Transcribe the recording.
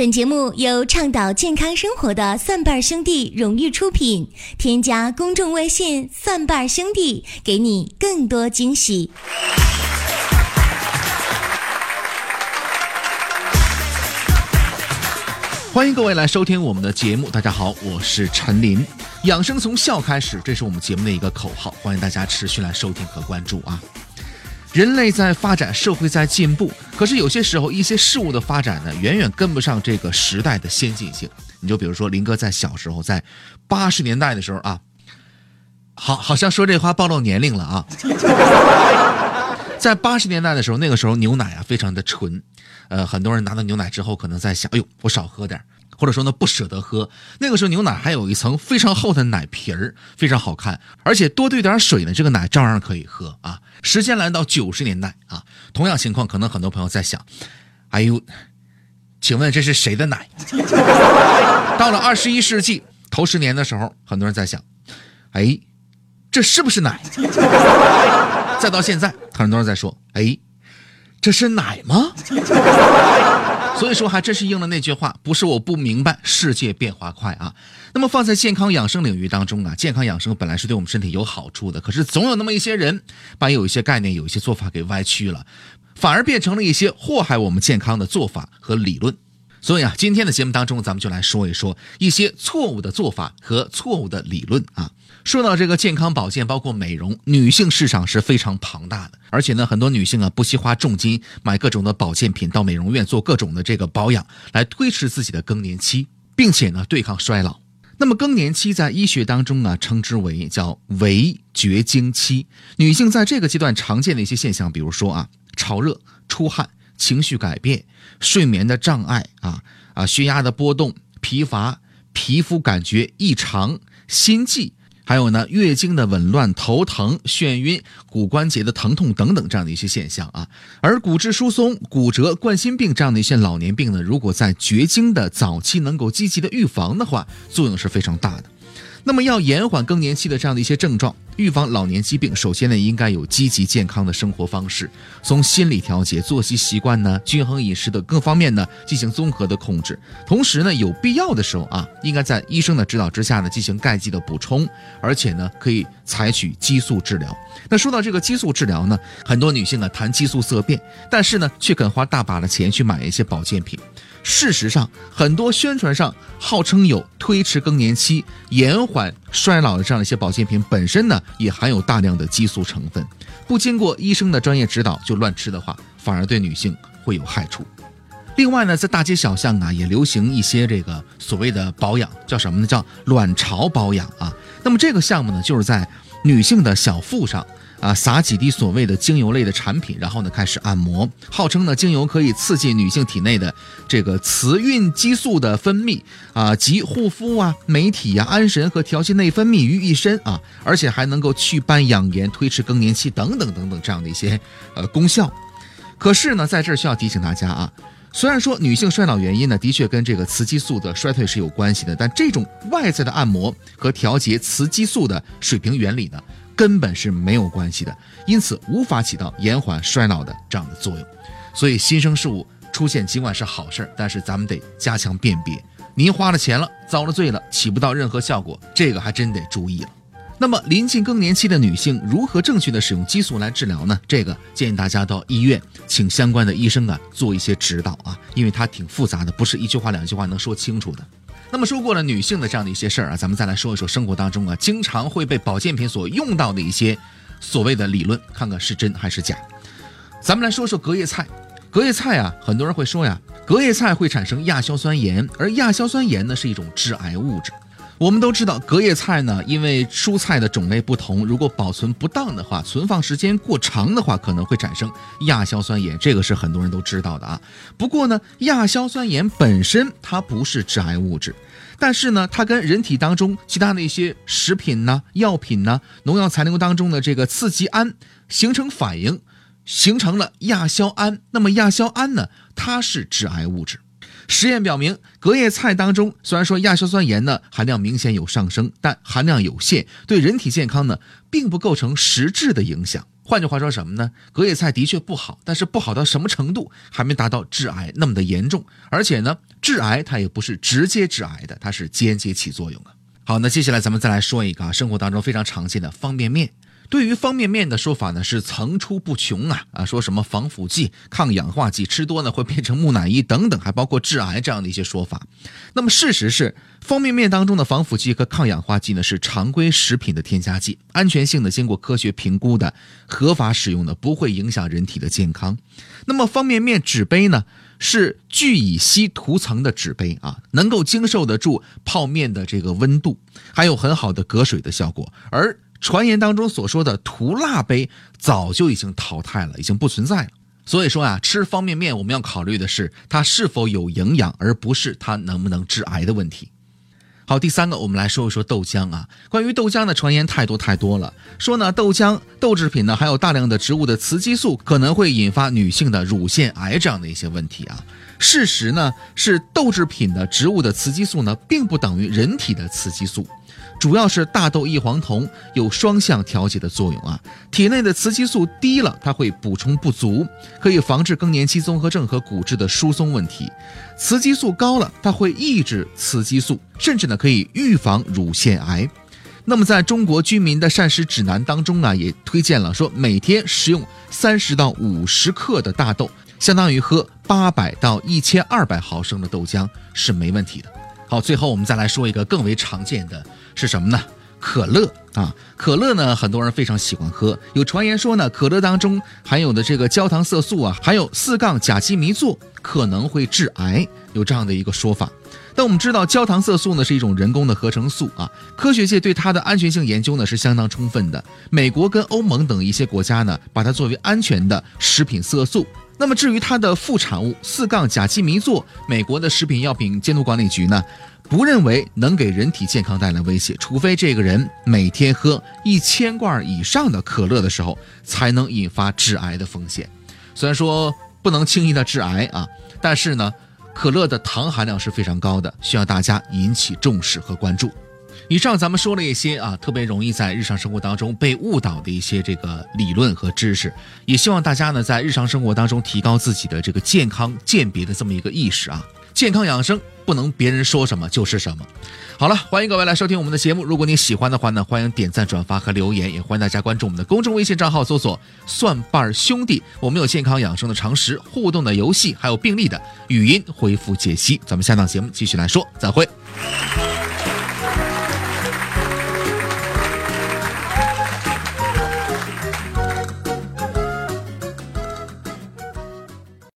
本节目由倡导健康生活的蒜瓣兄弟荣誉出品。添加公众微信“蒜瓣兄弟”，给你更多惊喜。欢迎各位来收听我们的节目。大家好，我是陈林。养生从笑开始，这是我们节目的一个口号，欢迎大家持续来收听和关注啊。人类在发展，社会在进步，可是有些时候一些事物的发展呢，远远跟不上这个时代的先进性。你就比如说林哥在小时候，在八十年代的时候啊，好，好像说这话暴露年龄了啊。在八十年代的时候，那个时候牛奶啊非常的纯，呃，很多人拿到牛奶之后，可能在想，哎呦，我少喝点或者说呢不舍得喝。那个时候牛奶还有一层非常厚的奶皮儿，非常好看，而且多兑点水呢，这个奶照样可以喝啊。时间来到九十年代啊，同样情况，可能很多朋友在想，哎呦，请问这是谁的奶？到了二十一世纪头十年的时候，很多人在想，哎，这是不是奶？再到现在，很多人在说，哎，这是奶吗？所以说，还真是应了那句话，不是我不明白，世界变化快啊。那么放在健康养生领域当中啊，健康养生本来是对我们身体有好处的，可是总有那么一些人，把有一些概念、有一些做法给歪曲了，反而变成了一些祸害我们健康的做法和理论。所以啊，今天的节目当中，咱们就来说一说一些错误的做法和错误的理论啊。说到这个健康保健，包括美容，女性市场是非常庞大的，而且呢，很多女性啊不惜花重金买各种的保健品，到美容院做各种的这个保养，来推迟自己的更年期，并且呢对抗衰老。那么更年期在医学当中呢，称之为叫围绝经期。女性在这个阶段常见的一些现象，比如说啊潮热、出汗、情绪改变、睡眠的障碍啊啊血压的波动、疲乏、皮肤感觉异常、心悸。还有呢，月经的紊乱、头疼、眩晕、骨关节的疼痛等等这样的一些现象啊。而骨质疏松、骨折、冠心病这样的一些老年病呢，如果在绝经的早期能够积极的预防的话，作用是非常大的。那么要延缓更年期的这样的一些症状，预防老年疾病，首先呢应该有积极健康的生活方式，从心理调节、作息习惯呢、均衡饮食的各方面呢进行综合的控制。同时呢，有必要的时候啊，应该在医生的指导之下呢进行钙剂的补充，而且呢可以采取激素治疗。那说到这个激素治疗呢，很多女性啊谈激素色变，但是呢却肯花大把的钱去买一些保健品。事实上，很多宣传上号称有推迟更年期、延缓衰老的这样一些保健品，本身呢也含有大量的激素成分，不经过医生的专业指导就乱吃的话，反而对女性会有害处。另外呢，在大街小巷啊，也流行一些这个所谓的保养，叫什么呢？叫卵巢保养啊。那么这个项目呢，就是在女性的小腹上。啊，撒几滴所谓的精油类的产品，然后呢开始按摩，号称呢精油可以刺激女性体内的这个雌孕激素的分泌啊，及护肤啊、美体呀、安神和调节内分泌于一身啊，而且还能够祛斑养颜、推迟更年期等等等等这样的一些呃功效。可是呢，在这儿需要提醒大家啊，虽然说女性衰老原因呢的确跟这个雌激素的衰退是有关系的，但这种外在的按摩和调节雌激素的水平原理呢。根本是没有关系的，因此无法起到延缓衰老的这样的作用。所以新生事物出现尽管是好事儿，但是咱们得加强辨别。您花了钱了，遭了罪了，起不到任何效果，这个还真得注意了。那么临近更年期的女性如何正确的使用激素来治疗呢？这个建议大家到医院请相关的医生啊做一些指导啊，因为它挺复杂的，不是一句话两句话能说清楚的。那么说过了女性的这样的一些事儿啊，咱们再来说一说生活当中啊经常会被保健品所用到的一些所谓的理论，看看是真还是假。咱们来说说隔夜菜，隔夜菜啊，很多人会说呀，隔夜菜会产生亚硝酸盐，而亚硝酸盐呢是一种致癌物质。我们都知道，隔夜菜呢，因为蔬菜的种类不同，如果保存不当的话，存放时间过长的话，可能会产生亚硝酸盐，这个是很多人都知道的啊。不过呢，亚硝酸盐本身它不是致癌物质，但是呢，它跟人体当中其他的一些食品呢、药品呢、农药残留当中的这个刺激胺形成反应，形成了亚硝胺。那么亚硝胺呢，它是致癌物质。实验表明，隔夜菜当中虽然说亚硝酸盐呢含量明显有上升，但含量有限，对人体健康呢并不构成实质的影响。换句话说什么呢？隔夜菜的确不好，但是不好到什么程度，还没达到致癌那么的严重。而且呢，致癌它也不是直接致癌的，它是间接起作用啊。好，那接下来咱们再来说一个啊，生活当中非常常见的方便面。对于方便面的说法呢，是层出不穷啊啊，说什么防腐剂、抗氧化剂，吃多呢会变成木乃伊等等，还包括致癌这样的一些说法。那么事实是，方便面当中的防腐剂和抗氧化剂呢是常规食品的添加剂，安全性呢经过科学评估的，合法使用的，不会影响人体的健康。那么方便面纸杯呢是聚乙烯涂层的纸杯啊，能够经受得住泡面的这个温度，还有很好的隔水的效果，而。传言当中所说的涂蜡杯早就已经淘汰了，已经不存在了。所以说啊，吃方便面我们要考虑的是它是否有营养，而不是它能不能致癌的问题。好，第三个，我们来说一说豆浆啊。关于豆浆的传言太多太多了，说呢豆浆豆制品呢含有大量的植物的雌激素，可能会引发女性的乳腺癌这样的一些问题啊。事实呢是豆制品的植物的雌激素呢并不等于人体的雌激素。主要是大豆异黄酮有双向调节的作用啊，体内的雌激素低了，它会补充不足，可以防治更年期综合症和骨质的疏松问题；雌激素高了，它会抑制雌激素，甚至呢可以预防乳腺癌。那么在中国居民的膳食指南当中呢，也推荐了说每天食用三十到五十克的大豆，相当于喝八百到一千二百毫升的豆浆是没问题的。好，最后我们再来说一个更为常见的。是什么呢？可乐啊，可乐呢，很多人非常喜欢喝。有传言说呢，可乐当中含有的这个焦糖色素啊，含有四杠甲基醚唑，可能会致癌，有这样的一个说法。但我们知道，焦糖色素呢是一种人工的合成素啊，科学界对它的安全性研究呢是相当充分的。美国跟欧盟等一些国家呢，把它作为安全的食品色素。那么至于它的副产物四杠甲基醚唑，美国的食品药品监督管理局呢？不认为能给人体健康带来威胁，除非这个人每天喝一千罐以上的可乐的时候，才能引发致癌的风险。虽然说不能轻易的致癌啊，但是呢，可乐的糖含量是非常高的，需要大家引起重视和关注。以上咱们说了一些啊，特别容易在日常生活当中被误导的一些这个理论和知识，也希望大家呢在日常生活当中提高自己的这个健康鉴别的这么一个意识啊。健康养生不能别人说什么就是什么。好了，欢迎各位来收听我们的节目。如果你喜欢的话呢，欢迎点赞、转发和留言，也欢迎大家关注我们的公众微信账号，搜索“蒜瓣兄弟”。我们有健康养生的常识、互动的游戏，还有病例的语音回复解析。咱们下档节目继续来说，再会。